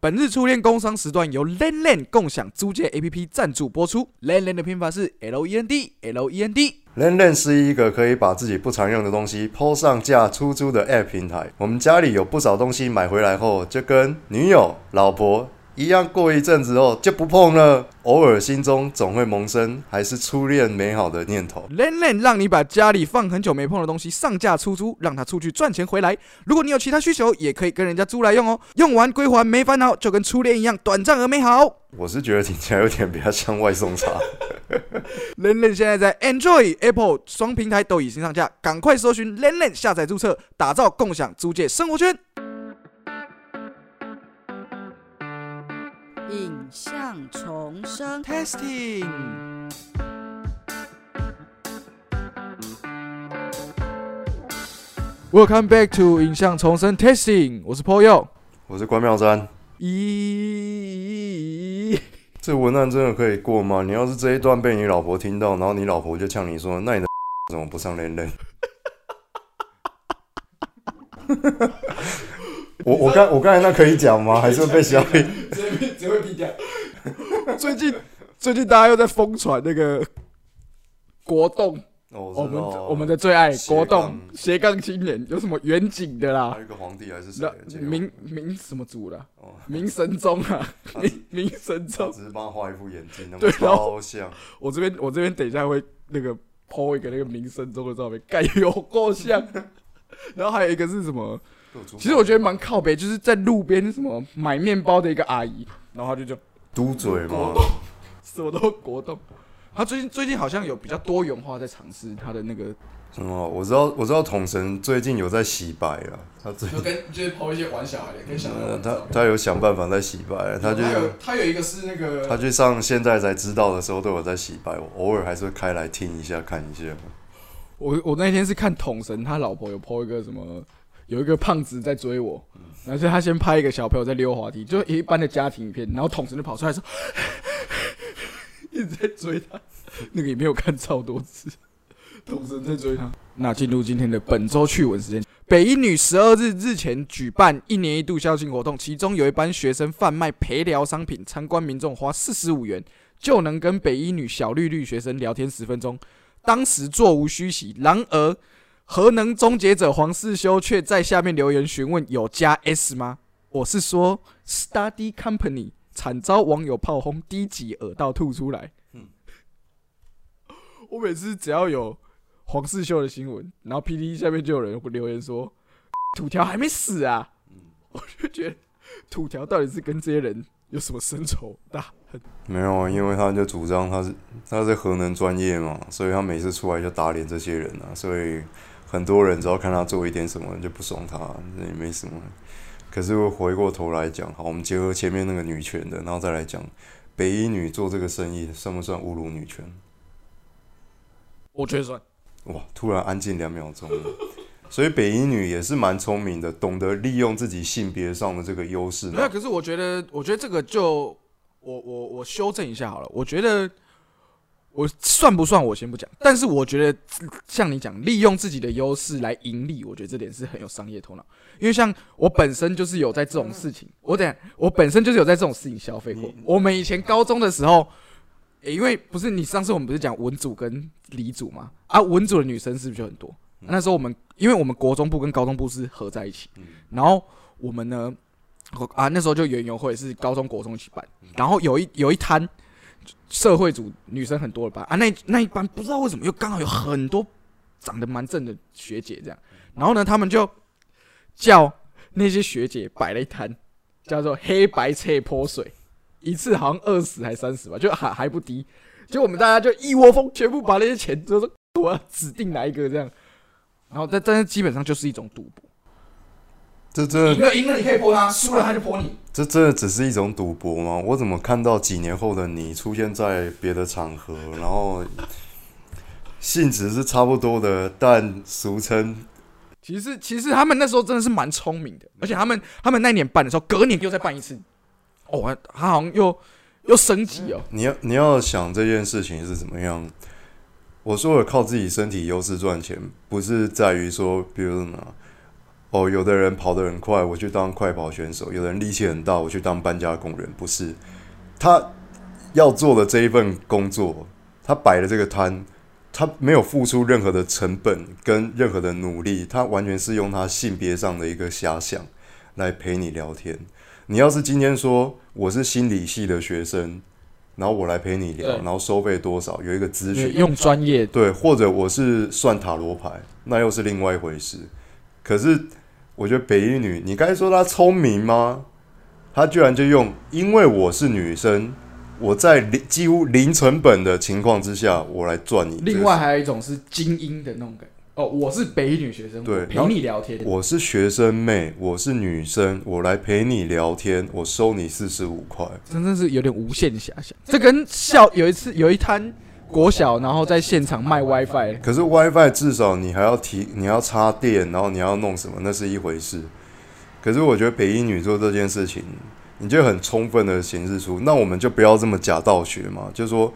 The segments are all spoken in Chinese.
本日初恋工商时段由 Len Len 共享租借 APP 赞助播出。Len Len 的拼法是 L E N D L E N D。Len Len 是一个可以把自己不常用的东西抛上架出租的 App 平台。我们家里有不少东西买回来后，就跟女友、老婆。一样过一阵子后就不碰了，偶尔心中总会萌生还是初恋美好的念头。Len Len 让你把家里放很久没碰的东西上架出租，让他出去赚钱回来。如果你有其他需求，也可以跟人家租来用哦。用完归还没烦恼，就跟初恋一样短暂而美好。我是觉得听起来有点比较像外送茶。Len Len 现在在 Android、Apple 双平台都已经上架，赶快搜寻 Len Len 下载注册，打造共享租借生活圈。影像重生，Testing。Welcome back to 影像重生 Testing，我是 Paul Yo，我是关妙山。咦，这文案真的可以过吗？你要是这一段被你老婆听到，然后你老婆就呛你说：“那你的 怎么不上链链？” 我我刚我刚才那可以讲吗？还是被消费？只只会低调。最近最近大家又在疯传那个国栋，我们我们的最爱国栋斜杠青年，有什么远景的啦？还有一个皇帝还是谁？明明什么族的？明神宗啊，明明神宗。只是帮他画一副眼镜，那么超像。我这边我这边等一下会那个 po 一个那个明神宗的照片，盖有够像。然后还有一个是什么？其实我觉得蛮靠北，就是在路边什么买面包的一个阿姨，然后她就就嘟嘴嘛，什么都国栋。他最近最近好像有比较多元化在尝试他的那个什么，我知道我知道统神最近有在洗白了，他最就跟就是抛一些玩小孩的，跟小孩他他有想办法在洗白，他就有他有一个是那个他去上现在才知道的时候都有在洗白，我偶尔还是会开来听一下看一下。我我那天是看统神他老婆有抛一个什么。有一个胖子在追我，然后他先拍一个小朋友在溜滑梯，就一般的家庭影片，然后统神就跑出来说，一直在追他，那个也没有看超多次，统神在追他。那进入今天的本周趣闻时间，北一女十二日日前举办一年一度校庆活动，其中有一班学生贩卖陪聊商品，参观民众花四十五元就能跟北一女小绿绿学生聊天十分钟，当时座无虚席，然而。核能终结者黄世修却在下面留言询问有加 S 吗？我是说 Study Company 惨遭网友炮轰，低级耳道吐出来。我每次只要有黄世修的新闻，然后 P D 下面就有人会留言说 土条还没死啊，我就觉得土条到底是跟这些人有什么深仇大恨？没有啊，因为他就主张他是他是核能专业嘛，所以他每次出来就打脸这些人啊，所以。很多人只要看他做一点什么就不爽他，这也没什么。可是回过头来讲，好，我们结合前面那个女权的，然后再来讲北一女做这个生意算不算侮辱女权？我觉得算。哇，突然安静两秒钟。所以北一女也是蛮聪明的，懂得利用自己性别上的这个优势。没有，可是我觉得，我觉得这个就我我我修正一下好了，我觉得。我算不算？我先不讲。但是我觉得，像你讲，利用自己的优势来盈利，我觉得这点是很有商业头脑。因为像我本身就是有在这种事情，我等我本身就是有在这种事情消费过。我们以前高中的时候，因为不是你上次我们不是讲文组跟理组嘛？啊，文组的女生是不是就很多？那时候我们，因为我们国中部跟高中部是合在一起，然后我们呢，啊，那时候就园游会是高中国中一起办，然后有一有一摊。社会组女生很多了吧？啊，那那一班不知道为什么又刚好有很多长得蛮正的学姐这样，然后呢，他们就叫那些学姐摆了一摊，叫做黑白切泼水，一次好像二十还三十吧，就还还不低，就我们大家就一窝蜂全部把那些钱就说我要指定哪一个这样，然后但但是基本上就是一种赌博。这这赢了赢了你可以泼他，输了他就泼你。这真的只是一种赌博吗？我怎么看到几年后的你出现在别的场合，然后性质是差不多的，但俗称……其实其实他们那时候真的是蛮聪明的，而且他们他们那年办的时候，隔年又再办一次。哦，他好像又又升级哦。你要你要想这件事情是怎么样？我说了靠自己身体优势赚钱，不是在于说，比如什么。哦，有的人跑得很快，我去当快跑选手；有的人力气很大，我去当搬家工人。不是，他要做的这一份工作，他摆的这个摊，他没有付出任何的成本跟任何的努力，他完全是用他性别上的一个遐想来陪你聊天。你要是今天说我是心理系的学生，然后我来陪你聊，然后收费多少，有一个咨询，用专业对，或者我是算塔罗牌，那又是另外一回事。可是我觉得北一女，你该说她聪明吗？她居然就用，因为我是女生，我在零几乎零成本的情况之下，我来赚你。另外还有一种是精英的那种感觉。哦，我是北一女学生，对陪你聊天。我是学生妹，我是女生，我来陪你聊天，我收你四十五块。真的是有点无限遐想。这跟校有一次有一摊国小，然后在现场卖 WiFi，可是 WiFi 至少你还要提，你要插电，然后你要弄什么，那是一回事。可是我觉得北一女做这件事情，你就很充分的显示出，那我们就不要这么假道学嘛，就说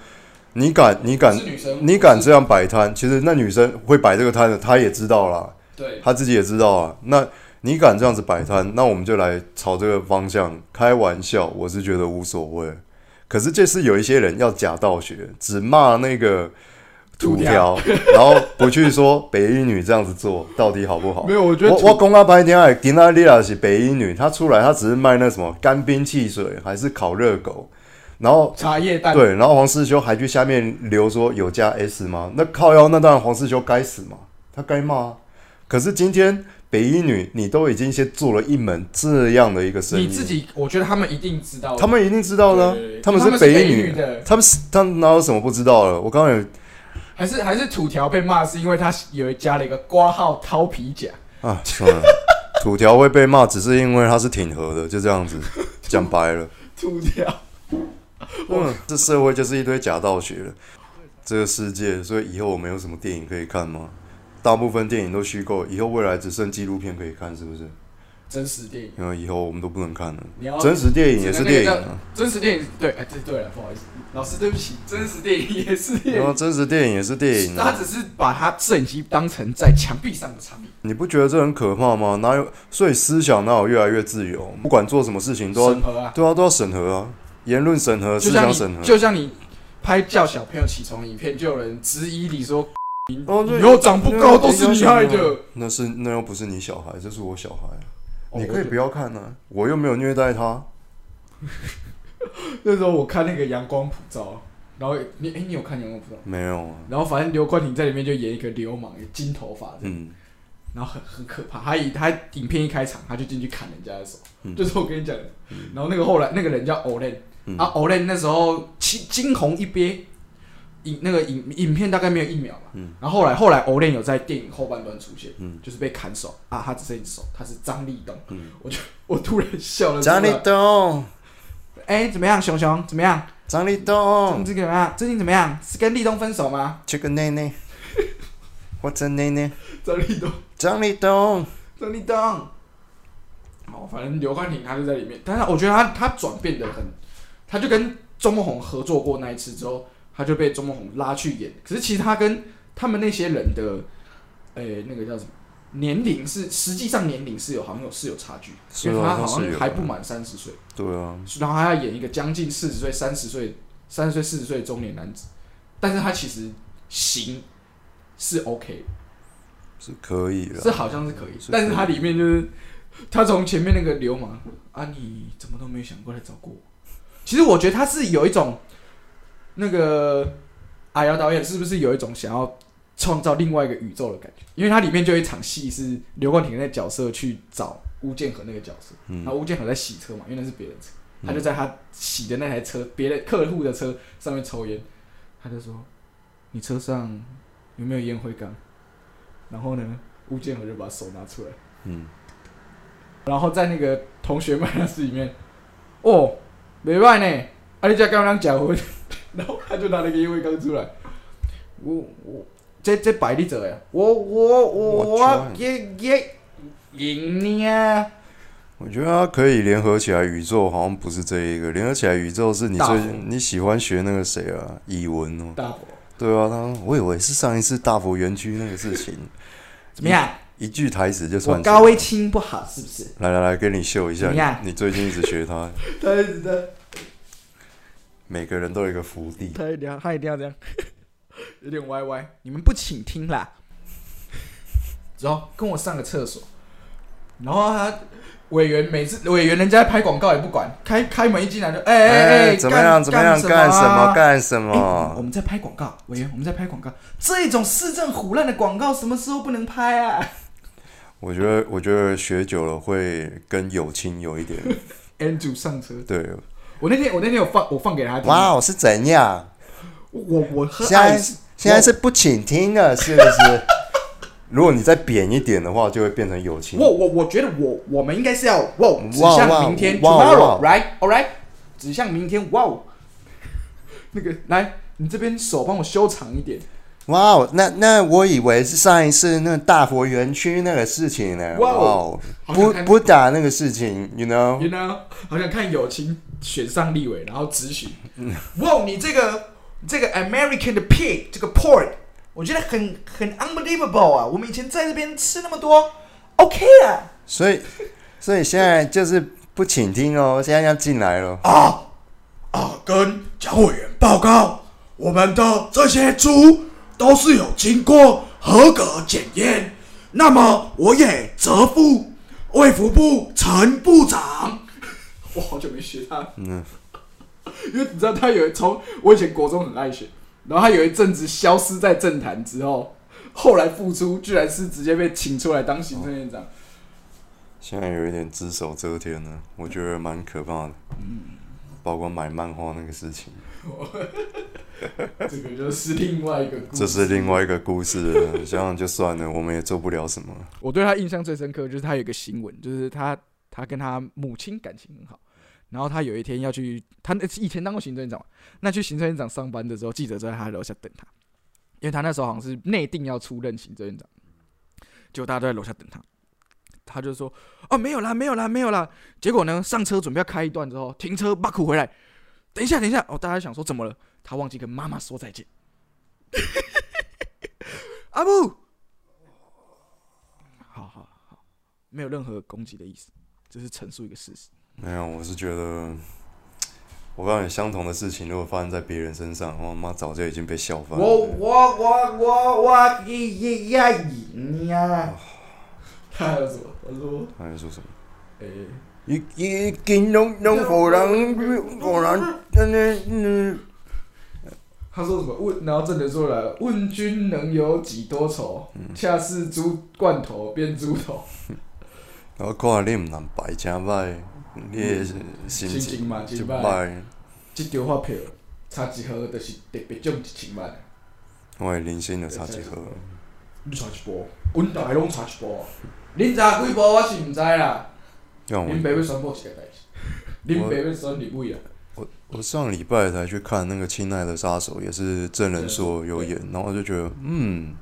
你敢，你敢，女生，你敢这样摆摊，其实那女生会摆这个摊的，她也知道啦，对，她自己也知道啊。那你敢这样子摆摊，那我们就来朝这个方向开玩笑，我是觉得无所谓。可是这是有一些人要假道学，只骂那个土条，然后不去说北一女这样子做到底好不好没？有，我觉得我我公告白天爱迪娜丽亚是北一女，她出来她只是卖那什么干冰汽水还是烤热狗，然后茶叶蛋，对，然后黄世修还去下面留说有加 S 吗？那靠腰，那当然黄世修该死嘛，他该骂啊。可是今天北一女，你都已经先做了一门这样的一个生意，你自己，我觉得他们一定知道，他们一定知道的啊、对对对。他们是北一女。女的。他们是他们哪有什么不知道了？我刚刚有还是还是土条被骂是因为他有加了一个挂号掏皮甲，啊，算了，土条会被骂，只是因为他是挺和的，就这样子 讲白了。土条，嗯，这社会就是一堆假道学了，这个世界，所以以后我们有什么电影可以看吗？大部分电影都虚构，以后未来只剩纪录片可以看，是不是？真实电影，因为以后我们都不能看了。真实电影也是电影啊，真实电影对，哎对对了，不好意思，老师对不起，真实电影也是电然后影，真实电影也是电影啊，他只是把他摄影机当成在墙壁上的场景，你不觉得这很可怕吗？哪有？所以思想哪有越来越自由？不管做什么事情都要审核啊，对啊，都要审核啊，言论审核、思想审核。就像你拍叫小朋友起床影片，就有人质疑你说哦，对以后长不高都是你害的。那是那又不是你小孩，这是我小孩，哦你可以不要看啊，我又没有虐待他。那时候我看那个阳光普照，然后你哎、你有看阳光普照？没有啊，然后反正刘冠廷在里面就演一个流氓，金头发的，嗯，然后很很可怕。他以他影片一开场，他就进去砍人家的手，嗯就是我跟你讲的。然后那个后来那个人叫 Olen，、嗯啊 Olen 那时候惊惊鸿一瞥，影那个影影片大概没有一秒吧。嗯然后后来后来 Olen 有在电影后半段出现，嗯就是被砍手啊，他只剩一只手，他是张立东。嗯我就我突然笑了出张立来。东，哎、怎么样，熊熊怎么样？张立这东，这个怎么样？最近怎么样？是跟立东分手吗？这个内内，我真内内，张立东，张立东，张立东。哦，反正刘冠廷他就在里面，但是我觉得他他转变的很，他就跟周梦红合作过那一次之后，他就被钟梦红拉去演。可是其实他跟他们那些人的，诶、那个叫什么年龄是实际上年龄是有好像有是有差距，是因为他好像还不满三十岁，对啊，然后他要演一个将近四十岁、三十岁、三十岁、四十岁的中年男子，但是他其实型是 OK。是可以的是。好像是可以，是但是他里面就是他从前面那个流氓啊，你怎么都没有想过来找过我？其实我觉得他是有一种那个阿瑶导演是不是有一种想要创造另外一个宇宙的感觉？因为它里面就有一场戏是刘冠廷那角色去找吴建和那个角色，嗯。然后吴建和在洗车嘛，因为那是别人车，他就在他洗的那台车，别的客户的车上面抽烟，他就说：“你车上有没有烟灰缸？”然后呢，吴建和就把手拿出来，嗯，然后在那个同学麦那室里面，哦，没坏呢，啊你家刚刚结婚，然后他就拿了一个烟灰缸出来，我我这这摆你做呀，我我我我我也也赢你啊！我觉得它可以联合起来，宇宙好像不是这一个，联合起来宇宙是你最你喜欢学那个谁啊，以文哦，大佛。对啊，他我以为是上一次大佛园区那个事情，怎么样？一句台词就我算高威清不好是不是？来来来，给你秀一下怎么样，你你最近一直学他，他一直在，每个人都有一个福地。他一定要，他一定要这样，有点歪歪。你们不请听啦，走，跟我上个厕所。然后他委员每次委员人家拍广告也不管，开开门一进来就哎哎哎，怎么样？怎么样？干干什么？啊干什哎我么？们在拍广告，委员，我们在拍广告。这种市政虎烂的广告，什么时候不能拍啊我觉得，我觉得学久了会跟友情有一点？Andrew 上车，对。我那天我那天有放我放给他听，哇，哦，是怎样？我我喝现在爱现在是不请听了，是不是？如果你再扁一点的话，就会变成友情。我我我觉得我我们应该是要哇指向明天哇哇 tomorrow right all right 指向明天哇哦 那个来你这边手帮我修长一点，哇哦，那那我以为是上一次那个大佛园区那个事情呢。哇哇哦哦，不不打那个事情，you know？you know 好想看友情选上立委然后执行，哇你这个这个 American 的 pig 这个 pork 我觉得很很 unbelievable 啊，我们以前在这边吃那么多 OK 啊。所以所以现在就是不请听哦，现在要进来了。啊啊，跟蒋委员报告，我们的这些猪都是有经过合格检验。那么，我也责付卫福部陈部长。我好久没学他，嗯，因为你知道他有从我以前国中很爱学，然后他有一阵子消失在政坛之后，后来复出，居然是直接被请出来当行政院长。现在有一点只手遮天了，我觉得蛮可怕的。嗯包括买漫画那个事情，这个就是另外一个故事。这是另外一个故事了。这样就算了，我们也做不了什么。我对他印象最深刻就是他有一个新闻，就是他他跟他母亲感情很好，然后他有一天要去，他那以前当过行政院长嘛，那去行政院长上班的时候，记者就在他楼下等他，因为他那时候好像是内定要出任行政院长，结果大家都在楼下等他，他就说哦没有啦没有啦没有啦，结果呢上车准备要开一段之后，停车巴苦回来，等一下等一下哦，大家想说怎么了？他忘记跟妈妈说再见，阿布。好好好，没有任何攻击的意思，只是陈述一个事实。没有，我是觉得，我告诉你，相同的事情如果发生在别人身上，我妈早就已经被笑翻了。我我我我我一呀赢呀！他还有什么？他说：“他在说什么？诶、已已经拢拢互人，互人，嗯嗯他说什么？问，然后郑德说了：问君能有几多愁？恰似猪罐头变猪头。我看你毋通白真歹，你的心心情情嘛真就歹歹。这张发票差一盒就是特别奖一千万。我的人生就差一盒。你差一步，阮大概拢差一步。恁差几步我是毋知啦。让我恁爸要宣布一个代志，恁爸要选立委啊。我我上礼拜才去看那个《亲爱的杀手》，也是真人硕有演，然后就觉得，嗯，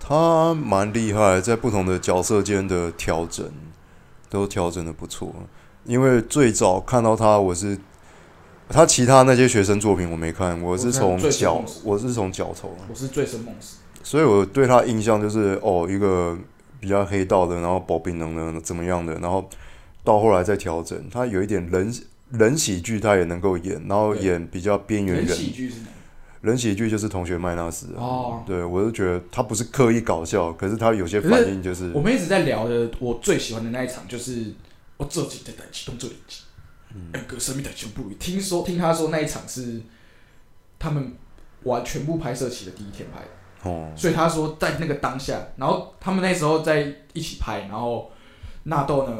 他蛮厉害，在不同的角色间的调整都调整的不错。因为最早看到他，我是他其他那些学生作品我没看，我是从我看最角我是从角头，我是醉生梦死。所以我对他印象就是哦，一个比较黑道的，然后保冰能的怎么样的，然后到后来再调整，他有一点人人喜剧他也能够演，然后演比较边缘人人。喜剧是哪？人喜剧就是同学麦纳斯啊，哦对我就觉得他不是刻意搞笑，可是他有些反应就是我们一直在聊的，我最喜欢的那一场就是我自己的代志动作连击，嗯那个生命的全部。听说听他说那一场是他们完全部拍摄期的第一天拍的，哦，所以他说在那个当下，然后他们那时候在一起拍，然后纳豆呢，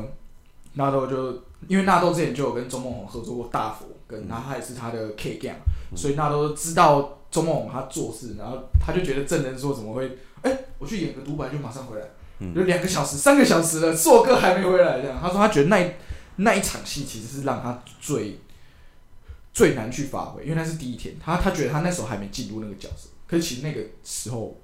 纳豆就因为纳豆之前就有跟周梦红合作过大佛，跟然后他也是他的 K gang，、所以纳豆知道周梦红他做事，然后他就觉得证人说怎么会，哎、我去演个独白就马上回来，嗯。有两个小时、三个小时了，硕哥还没回来，这样。他说他觉得那那一场戏其实是让他最最难去发挥，因为那是第一天，他他觉得他那时候还没进入那个角色，可是其实那个时候，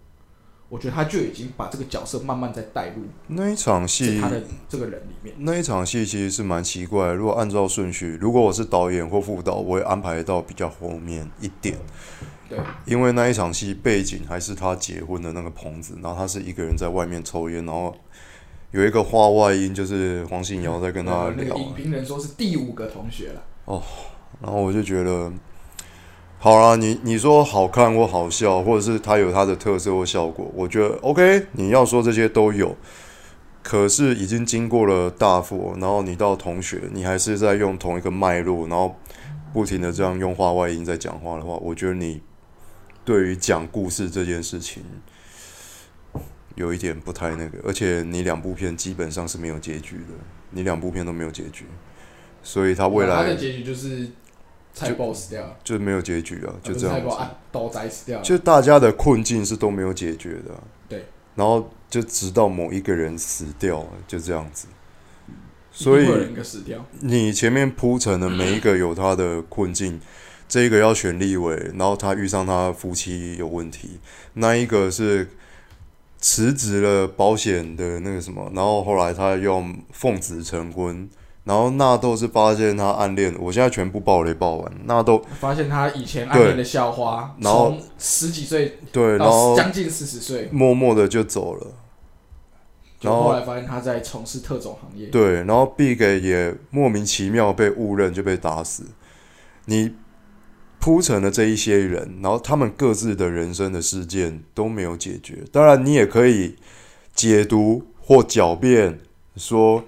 我觉得他就已经把这个角色慢慢在带入那一场在戏他的这个人里面。那一场戏其实是蛮奇怪的。如果按照顺序，如果我是导演或副导，我会安排到比较后面一点。对，因为那一场戏背景还是他结婚的那个棚子，然后他是一个人在外面抽烟，然后有一个话外音，就是黄信尧在跟他聊呃那个，影评人说是第五个同学了，哦然后我就觉得，好啦，你你说好看或好笑，或者是它有它的特色或效果，我觉得 OK，你要说这些都有。可是已经经过了大佛，然后你到同学，你还是在用同一个脉络，然后不停的这样用话外音在讲话的话，我觉得你对于讲故事这件事情有一点不太那个，而且你两部片基本上是没有结局的，你两部片都没有结局，所以他未来结局就是菜爆死掉了，就没有结局啊，就这样子。菜爆啊，刀仔死掉了，就大家的困境是都没有解决的啊、对，然后就直到某一个人死掉了，就这样子。所以你前面铺陈的每一个有他的困境，这一个要选立委，然后他遇上他夫妻有问题，那一个是辞职了保险的那个什么，然后后来他用奉子成婚，然后纳豆是发现他暗恋，我现在全部爆雷爆完，纳豆发现他以前暗恋的校花，然后从十几岁对，然到后将近四十岁，默默的就走了。然后就后来发现他在从事特种行业，对，然后 Big 也莫名其妙被误认就被打死。你铺陈了这一些人，然后他们各自的人生的事件都没有解决。当然，你也可以解读或狡辩说，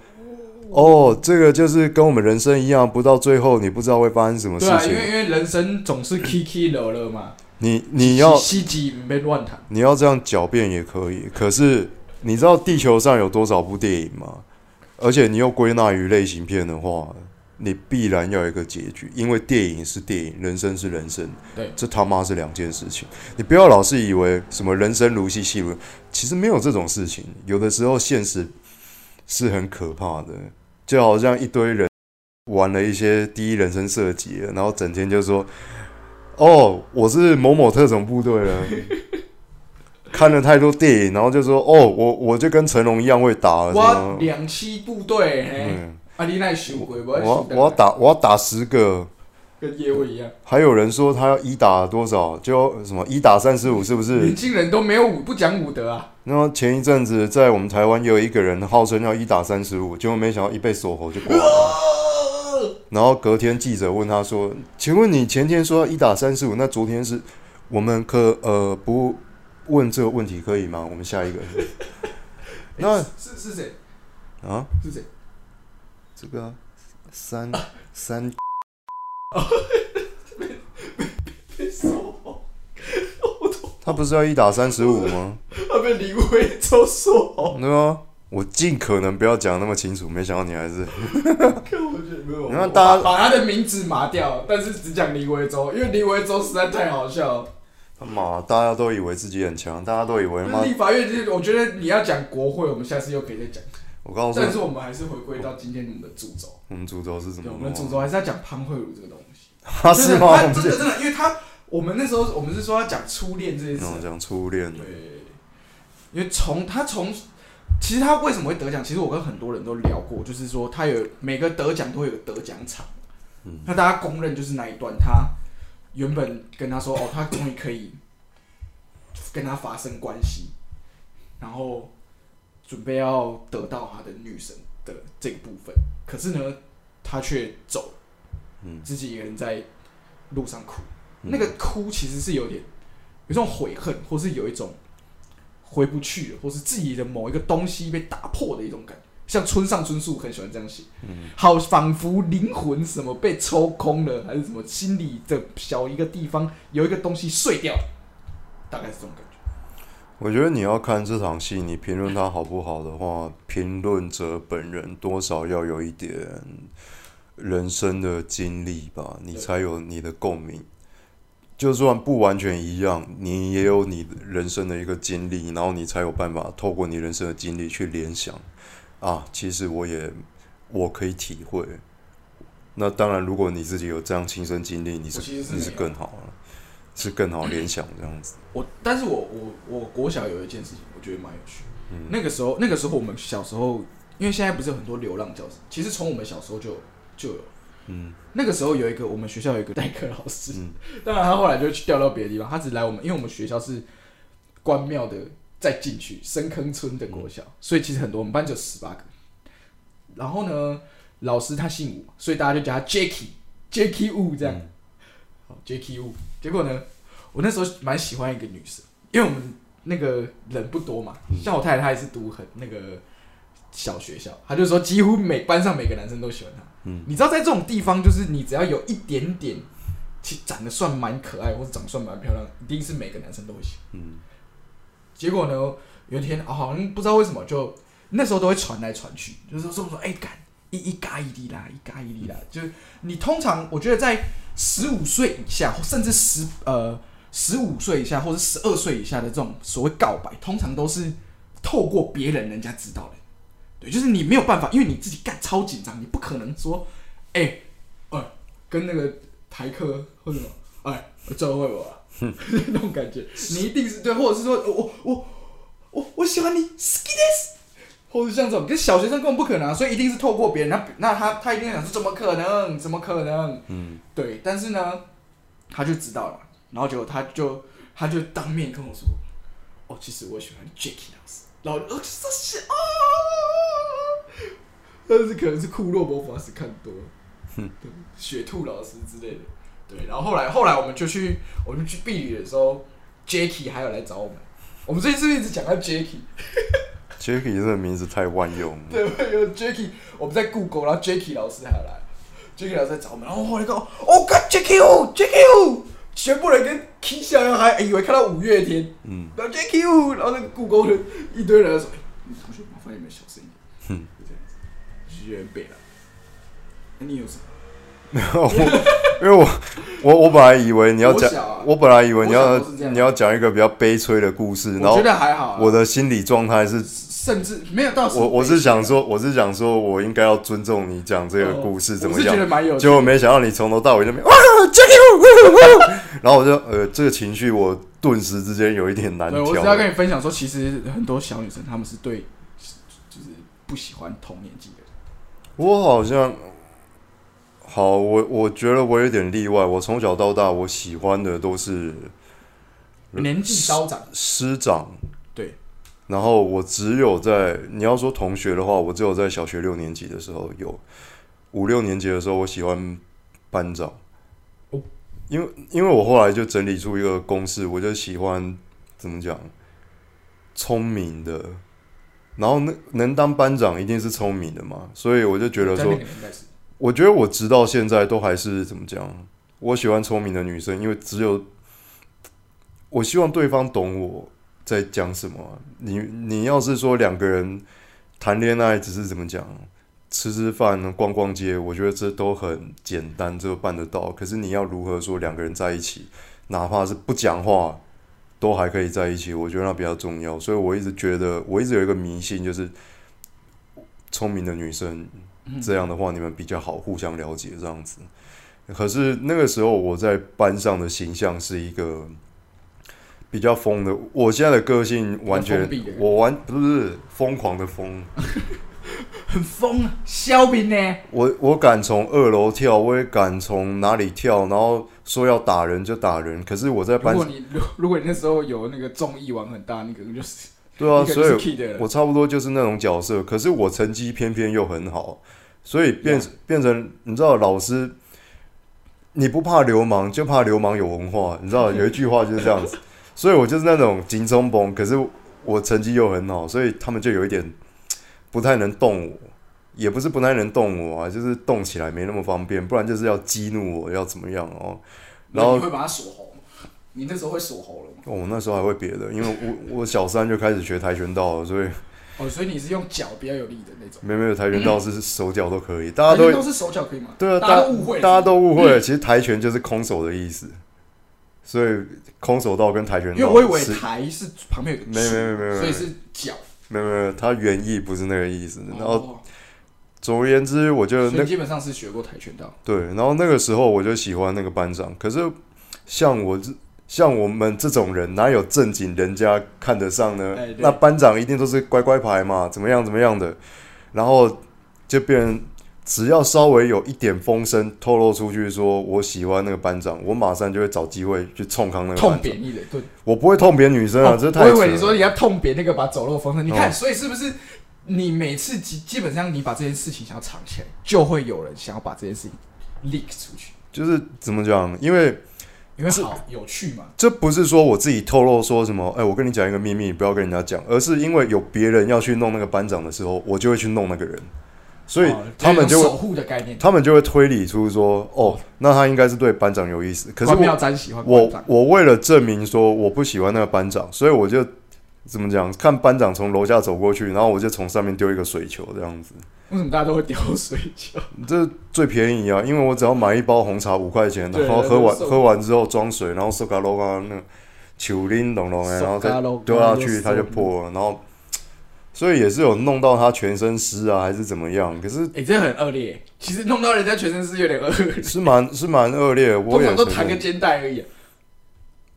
哦，这个就是跟我们人生一样，不到最后你不知道会发生什么事对啊，因情。为因为人生总是起起落落嘛，你你要西西不被乱谈，你要这样狡辩也可以，可是你知道地球上有多少部电影吗？而且你又归纳于类型片的话，你必然要有一个结局，因为电影是电影，人生是人生，对这他妈是两件事情。你不要老是以为什么人生如戏，戏如，其实没有这种事情。有的时候现实是很可怕的，就好像一堆人玩了一些第一人称射击，然后整天就说：“哦，我是某某特种部队了。”看了太多电影，然后就说：“哦，我我就跟成龙一样会打。”什我？两栖部队，嘿，嗯，啊，你那想过，我要我要打我要打十个。跟叶问一样，还有人说他要一打多少，就什么一打三十五，是不是年？轻人都没有武不讲武德啊，然后前一阵子在我们台湾也有一个人号称要一打三十五，结果没想到一被锁喉就挂了。然后隔天记者问他说：“请问你前天说要一打三十五，那昨天是我们可呃不问这个问题可以吗？我们下一个。那是是谁？啊，是谁？这个啊三三 他不是要一打三十五吗？他被李威周说，对吗？我尽可能不要讲那么清楚，没想到你还是看我觉得没有，你看大家把他的名字麻掉，但是只讲李威周，因为李威周实在太好笑了。他妈，大家都以为自己很强，大家都以为妈，立法院就是，我觉得你要讲国会，我们下次又可以再讲。我告诉你，但是我们还是回归到今天我们的主轴，我们主轴是什，么我？们的主轴还是要讲潘慧茹这个东西。他 是吗？真的们是真的真的，因为他我们那时候我们是说要讲初恋这件事。讲初恋。的，对，因为从他从，其实他为什么会得奖？其实我跟很多人都聊过，就是说他有每个得奖都会有个得奖场，嗯。那大家公认就是那一段，他原本跟他说哦，他终于可以跟他发生关系，然后准备要得到他的女神的这个部分，可是呢，他却走了，嗯自己一个人在路上哭。嗯那个哭其实是有点有一种悔恨，或是有一种回不去了，或是自己的某一个东西被打破的一种感觉。像村上春树很喜欢这样写，嗯好仿佛灵魂什么被抽空了，还是什么心里的小一个地方有一个东西碎掉了，大概是这种感觉。我觉得你要看这场戏，你评论它好不好的话，评论者本人多少要有一点人生的经历吧，你才有你的共鸣。就算不完全一样，你也有你人生的一个经历，然后你才有办法透过你人生的经历去联想啊，其实我也我可以体会。那当然，如果你自己有这样亲身经历，你是其实是你是更好了，是更好联想这样子。我，但是我我我国小有一件事情，我觉得蛮有趣。嗯那个时候，那个时候我们小时候，因为现在不是有很多流浪教师，其实从我们小时候就有就有。嗯那个时候有一个我们学校有一个代课老师，嗯当然他后来就去调到别的地方，他只来我们，因为我们学校是关庙的再进去深坑村的国小，所以其实很多，我们班只有十八个。然后呢，老师他姓吴，所以大家就叫他 Jacky，Jacky Wu 这样。嗯好，Jacky Wu。结果呢，我那时候蛮喜欢一个女生，因为我们那个人不多嘛，像我太太她也是读很那个小学校，他就说几乎每班上每个男生都喜欢他。嗯你知道在这种地方，就是你只要有一点点，其实长得算蛮可爱，或者长得算蛮漂亮，一定是每个男生都会喜欢。嗯结果呢，有一天啊，好像不知道为什么就那时候都会传来传去，就是说说哎干一一嘎一滴啦，一嘎一滴啦，就是你通常我觉得在十五岁以下，甚至十呃十五岁以下或者十二岁以下的这种所谓告白，通常都是透过别人人家知道的。对，就是你没有办法，因为你自己干超紧张，你不可能说，哎、哎、跟那个台客或者什么，哎，这会我、啊，那种感觉，你一定是对，或者是说我我我我喜欢你 s k i this，或者像这种，跟小学生根本不可能、啊，所以一定是透过别人，那那他他一定想说怎么可能，怎么可能？嗯对，但是呢，他就知道了，然后结果他就他就当面跟我说，哦，其实我喜欢 Jackie 老师，然后我就说是啊，但是可能是库洛魔法师看多了，对，雪兔老师之类的，对，然后后来后来我们就去我们去避雨的时候，Jacky 还有来找我们，我们最近是不是一直讲到 Jacky？，Jacky 这个名字太万用了。对，有 Jacky，我们在故宫，然后 Jacky 老师还有来，Jacky 老师在找我们，然后后来讲，哦，看 Jacky 哦，Jacky 哦，全部人跟一样，还以为看到五月天，嗯。然后 Jacky 哦，然后那个故宫的一堆人说，哎、你同学麻烦有没有小声一点？哼就觉得很北了。那你有什么？我因为我我我本来以为你要讲国小啊，我本来以为你国要小都是这样你要讲一个比较悲催的故事，然我后觉得还好、啊，我的心理状态是，甚至没有到什么我我是想说，我是想说我应该要尊重你讲这个故事怎么哦我是觉得样，蛮有趣结果没想到你从头到尾那边哇 Jacky，然后我就呃这个情绪我顿时之间有一点难对，我只要。跟你分享说，其实很多小女生她们是对，就是不喜欢同年纪的人。我好像好，我我觉得我有点例外，我从小到大我喜欢的都是年纪稍长，师长，对，然后我只有在你要说同学的话，我只有在小学六年级的时候有，五六年级的时候我喜欢班长，哦。因为因为我后来就整理出一个公式，我就喜欢怎么讲，聪明的，然后能能当班长一定是聪明的嘛，所以我就觉得说我觉得我直到现在都还是怎么讲？我喜欢聪明的女生，因为只有我希望对方懂我在讲什么啊、你你要是说两个人谈恋爱只是怎么讲，吃吃饭、逛逛街，我觉得这都很简单，这个办得到。可是你要如何说两个人在一起，哪怕是不讲话，都还可以在一起，我觉得那比较重要。所以我一直觉得，我一直有一个迷信，就是聪明的女生嗯这样的话，你们比较好互相了解这样子。可是那个时候我在班上的形象是一个比较疯的，我现在的个性完全我完不是疯狂的疯，很疯啊，肖斌呢？我我敢从二楼跳，我也敢从哪里跳，然后说要打人就打人。可是我在班如班果你如 如果你那时候有那个综艺玩很大，你可能就是对啊，所以我差不多就是那种角色，可是我成绩偏偏又很好，所以变变成你知道，老师你不怕流氓，就怕流氓有文化，你知道 有一句话就是这样子，所以我就是那种紧冲崩，可是我成绩又很好，所以他们就有一点不太能动我，也不是不太能动我啊，就是动起来没那么方便，不然就是要激怒我，要怎么样哦。然后你会把它锁喉吗？你那时候会锁喉了吗？我、那时候还会别的，因为我我小三就开始学跆拳道了，所以哦，所以你是用脚比较有力的那种。没有没有跆拳道是手脚都可以，大家都都是手脚可以吗？对啊，大大家都误会，大家都误会了，其实跆拳就是空手的意思，所以空手道跟跆拳道因为我以为是台是旁边有个没没没没有所以是脚。没有没有，它原意不是那个意思。然后哦总而言之，我就那基本上是学过跆拳道。对，然后那个时候我就喜欢那个班长，可是像我这像我们这种人，哪有正经人家看得上呢？那班长一定都是乖乖牌嘛，怎么样怎么样的，然后就变成只要稍微有一点风声透露出去，说我喜欢那个班长，我马上就会找机会去冲康那个痛。扁一人，对。我不会痛扁女生啊，哦这太我以为你说你要痛扁那个把走漏风声，你看，哦所以是不是你每次基基本上你把这件事情想要藏起来，就会有人想要把这件事情 leak 出去，就是怎么讲？因为因为好有趣嘛。这不是说我自己透露说什么，哎、我跟你讲一个秘密，你不要跟人家讲，而是因为有别人要去弄那个班长的时候，我就会去弄那个人，所以哦他们就会守护的概念。他们就会推理出说，哦，那他应该是对班长有意思。可是我我我为了证明说我不喜欢那个班长，所以我就怎么讲，看班长从楼下走过去，然后我就从上面丢一个水球这样子，为什么大家都会丢水球？这最便宜啊，因为我只要买一包红茶五块钱，然后喝完喝完之后装水，然后收卡罗啊那个球拎咚咚的，然后再丢下去，它就破了，然后。所以也是有弄到他全身湿啊，还是怎么样？可是哎、这很恶劣。其实弄到人家全身湿有点恶劣，是蛮是蛮恶劣的。我通也常都弹个肩带而已、啊。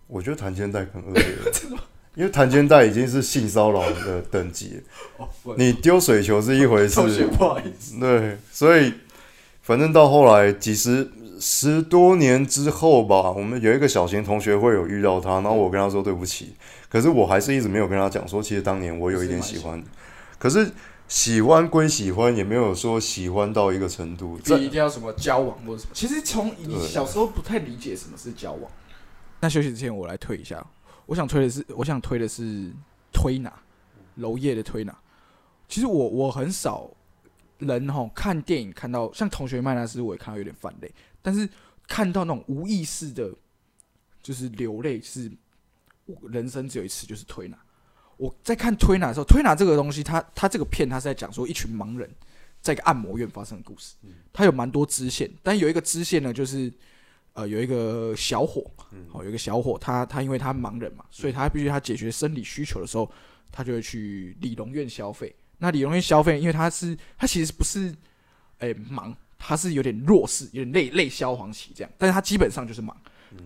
我觉得弹肩带更恶劣了，因为弹肩带已经是性骚扰的等级 你丢水球是一回事，不好意思。对，所以反正到后来几十十多年之后吧，我们有一个小型同学会有遇到他，然后我跟他说对不起，可是我还是一直没有跟他讲说，其实当年我有一点喜欢，可是喜欢归喜欢，也没有说喜欢到一个程度。这一定要什么交往或者什么。其实从你小时候不太理解什么是交往。那休息之前，我来退一下。我想推的是，我想推的是推拿，娄烨的推拿。其实我我很少人哈看电影看到像同学麦纳斯，我也看到有点泛泪，但是看到那种无意识的，就是流泪，是我人生只有一次，就是推拿。我在看推拿的时候，推拿这个东西，它它这个片，它是在讲说一群盲人在一个按摩院发生的故事。它有蛮多支线，但有一个支线呢，就是呃有一个小伙，哦有一个小伙，他他因为他盲人嘛，所以他必须他解决生理需求的时候，他就会去理容院消费。那理容院消费，因为他是他其实不是诶、盲，他是有点弱势，有点类类消黄旗这样，但是他基本上就是盲，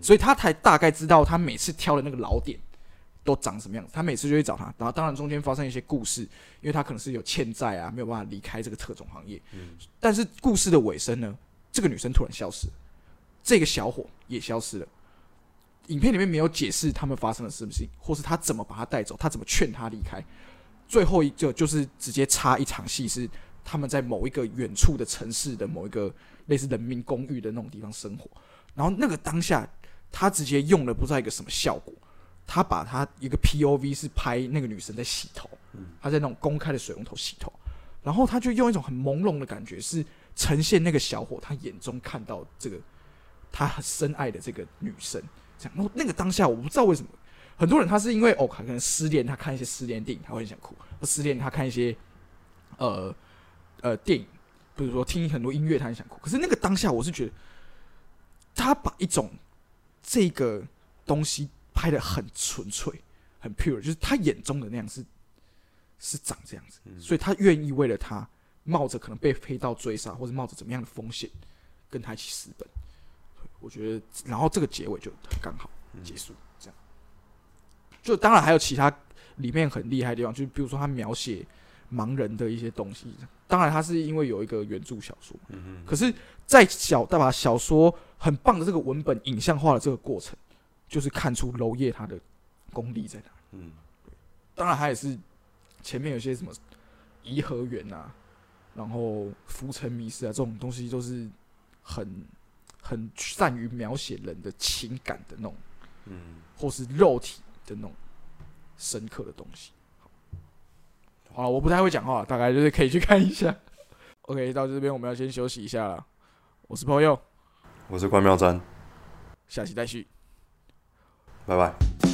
所以他才大概知道他每次挑的那个老点。都长什么样子？他每次就会找他，然后当然中间发生一些故事，因为他可能是有欠债啊，没有办法离开这个特种行业。但是故事的尾声呢，这个女生突然消失了，这个小伙也消失了。影片里面没有解释他们发生了什么事情，或是他怎么把他带走，他怎么劝他离开。最后一个就是直接插一场戏，是他们在某一个远处的城市的某一个类似人民公寓的那种地方生活。然后那个当下，他直接用了不知道一个什么效果，他把他一个 POV 是拍那个女生在洗头，他在那种公开的水龙头洗头，然后他就用一种很朦胧的感觉，是呈现那个小伙他眼中看到这个他很深爱的这个女生，这样。然后那个当下，我不知道为什么，很多人他是因为哦，可能失恋，他看一些失恋电影，他会很想哭；失恋，他看一些呃呃电影，比如说听很多音乐，他很想哭。可是那个当下，我是觉得他把一种这个东西拍的很纯粹、很 pure，就是他眼中的那样是是长这样子，所以他愿意为了他冒着可能被黑道追杀，或者冒着怎么样的风险跟他一起私奔。我觉得，然后这个结尾就刚好结束，这样。就当然还有其他里面很厉害的地方，就是比如说他描写盲人的一些东西。当然，他是因为有一个原著小说，可是，在小大把小说很棒的这个文本影像化的这个过程，就是看出娄烨他的功力在哪。嗯，当然，他也是前面有些什么颐和园啊，然后浮沉迷失啊这种东西，都是很很善于描写人的情感的那种，嗯，或是肉体的那种深刻的东西。好了，我不太会讲话，大概就是可以去看一下。OK，到这边我们要先休息一下了。我是朋友，我是关妙珍，下期再续。拜拜。